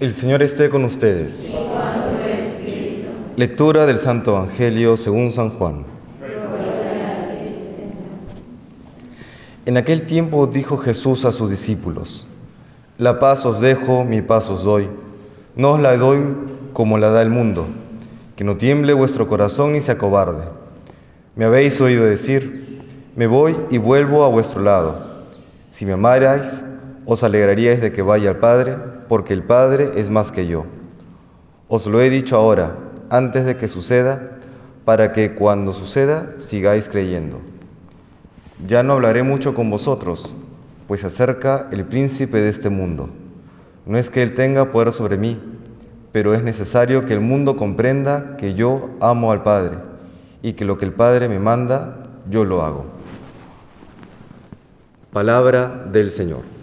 El Señor esté con ustedes. Lectura del Santo Evangelio según San Juan. En aquel tiempo dijo Jesús a sus discípulos, La paz os dejo, mi paz os doy. No os la doy como la da el mundo, que no tiemble vuestro corazón ni se acobarde. Me habéis oído decir, me voy y vuelvo a vuestro lado. Si me amarais, os alegraríais de que vaya al Padre, porque el Padre es más que yo. Os lo he dicho ahora, antes de que suceda, para que cuando suceda sigáis creyendo. Ya no hablaré mucho con vosotros, pues acerca el príncipe de este mundo. No es que él tenga poder sobre mí, pero es necesario que el mundo comprenda que yo amo al Padre y que lo que el Padre me manda, yo lo hago. Palabra del Señor.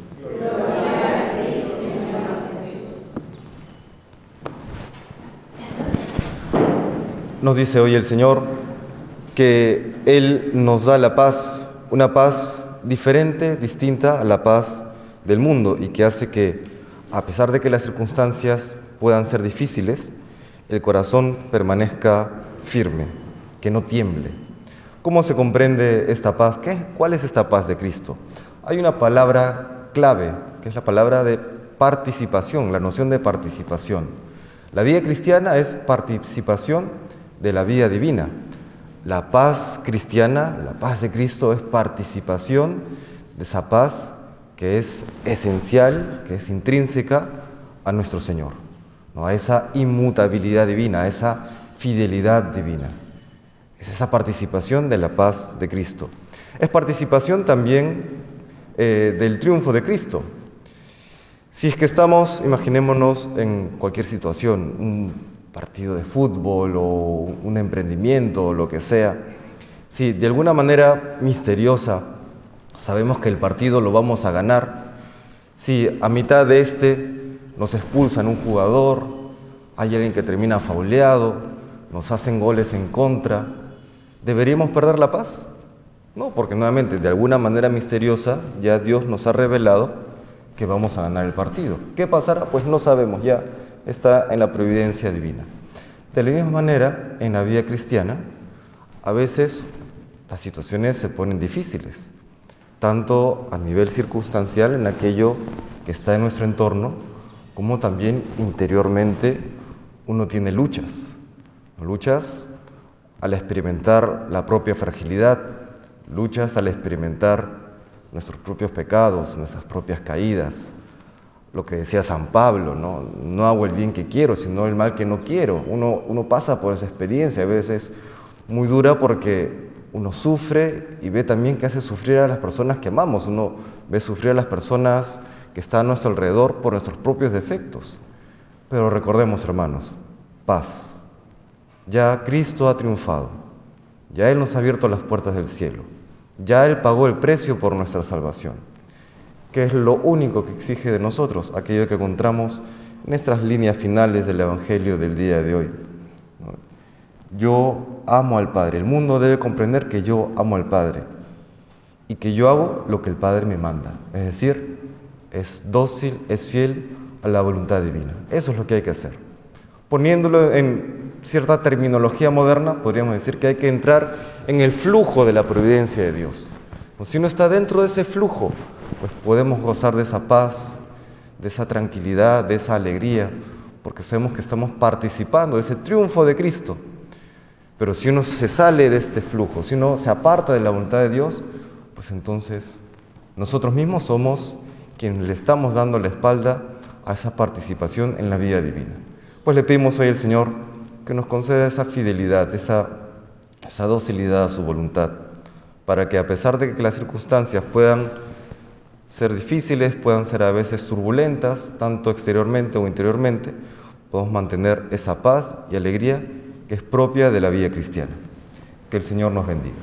Nos dice hoy el Señor que Él nos da la paz, una paz diferente, distinta a la paz del mundo y que hace que, a pesar de que las circunstancias puedan ser difíciles, el corazón permanezca firme, que no tiemble. ¿Cómo se comprende esta paz? ¿Qué, ¿Cuál es esta paz de Cristo? Hay una palabra clave, que es la palabra de participación, la noción de participación. La vida cristiana es participación de la vida divina. La paz cristiana, la paz de Cristo es participación de esa paz que es esencial, que es intrínseca a nuestro Señor, ¿no? a esa inmutabilidad divina, a esa fidelidad divina. Es esa participación de la paz de Cristo. Es participación también eh, del triunfo de Cristo. Si es que estamos, imaginémonos en cualquier situación, un partido de fútbol o un emprendimiento o lo que sea, si de alguna manera misteriosa sabemos que el partido lo vamos a ganar, si a mitad de este nos expulsan un jugador, hay alguien que termina fauleado, nos hacen goles en contra, ¿deberíamos perder la paz? No, porque nuevamente de alguna manera misteriosa ya Dios nos ha revelado que vamos a ganar el partido. ¿Qué pasará? Pues no sabemos, ya está en la providencia divina. De la misma manera, en la vida cristiana, a veces las situaciones se ponen difíciles, tanto a nivel circunstancial en aquello que está en nuestro entorno, como también interiormente uno tiene luchas. Luchas al experimentar la propia fragilidad, luchas al experimentar nuestros propios pecados, nuestras propias caídas. Lo que decía San Pablo, ¿no? no hago el bien que quiero, sino el mal que no quiero. Uno, uno pasa por esa experiencia, a veces muy dura porque uno sufre y ve también que hace sufrir a las personas que amamos. Uno ve sufrir a las personas que están a nuestro alrededor por nuestros propios defectos. Pero recordemos, hermanos, paz. Ya Cristo ha triunfado. Ya Él nos ha abierto las puertas del cielo. Ya Él pagó el precio por nuestra salvación, que es lo único que exige de nosotros, aquello que encontramos en nuestras líneas finales del Evangelio del día de hoy. Yo amo al Padre, el mundo debe comprender que yo amo al Padre y que yo hago lo que el Padre me manda, es decir, es dócil, es fiel a la voluntad divina. Eso es lo que hay que hacer. Poniéndolo en cierta terminología moderna, podríamos decir que hay que entrar en el flujo de la providencia de Dios. Si uno está dentro de ese flujo, pues podemos gozar de esa paz, de esa tranquilidad, de esa alegría, porque sabemos que estamos participando de ese triunfo de Cristo. Pero si uno se sale de este flujo, si uno se aparta de la voluntad de Dios, pues entonces nosotros mismos somos quienes le estamos dando la espalda a esa participación en la vida divina. Pues le pedimos hoy al Señor que nos conceda esa fidelidad, esa esa docilidad a su voluntad, para que a pesar de que las circunstancias puedan ser difíciles, puedan ser a veces turbulentas, tanto exteriormente o interiormente, podamos mantener esa paz y alegría que es propia de la vida cristiana. Que el Señor nos bendiga.